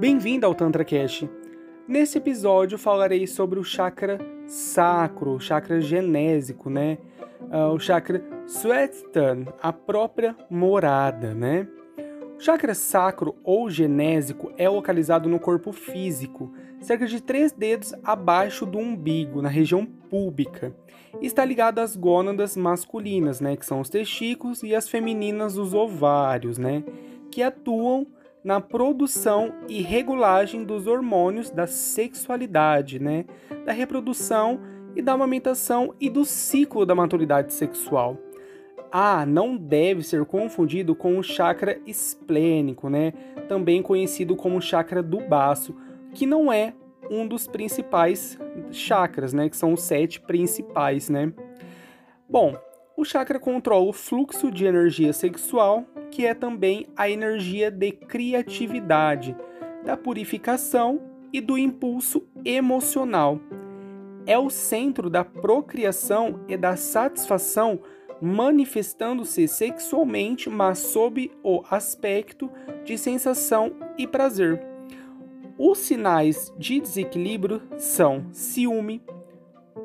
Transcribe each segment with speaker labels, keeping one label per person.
Speaker 1: Bem-vindo ao Tantra Cash. Nesse episódio falarei sobre o chakra sacro, o chakra genésico, né? Uh, o chakra Sweatstan, a própria morada, né? O chakra sacro ou genésico é localizado no corpo físico, cerca de três dedos abaixo do umbigo, na região púbica. Está ligado às gônadas masculinas, né, que são os testículos, e as femininas, os ovários, né, que atuam na produção e regulagem dos hormônios da sexualidade, né, da reprodução e da amamentação e do ciclo da maturidade sexual. Ah, não deve ser confundido com o chakra esplênico, né, também conhecido como chakra do baço, que não é um dos principais chakras, né, que são os sete principais, né. Bom, o chakra controla o fluxo de energia sexual, que é também a energia de criatividade, da purificação e do impulso emocional. É o centro da procriação e da satisfação, manifestando-se sexualmente, mas sob o aspecto de sensação e prazer. Os sinais de desequilíbrio são ciúme,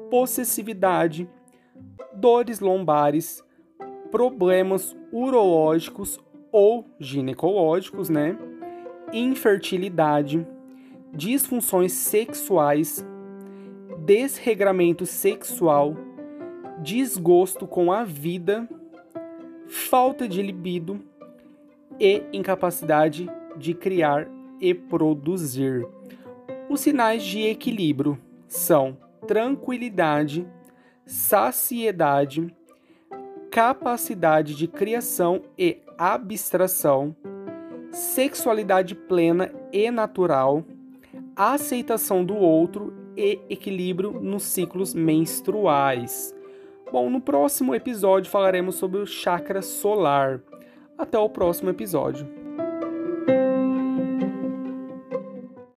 Speaker 1: possessividade, dores lombares, problemas urológicos ou ginecológicos, né? Infertilidade, disfunções sexuais, desregramento sexual, desgosto com a vida, falta de libido e incapacidade de criar e produzir. Os sinais de equilíbrio são tranquilidade, saciedade, capacidade de criação e abstração, sexualidade plena e natural, aceitação do outro e equilíbrio nos ciclos menstruais. Bom, no próximo episódio falaremos sobre o chakra solar. Até o próximo episódio.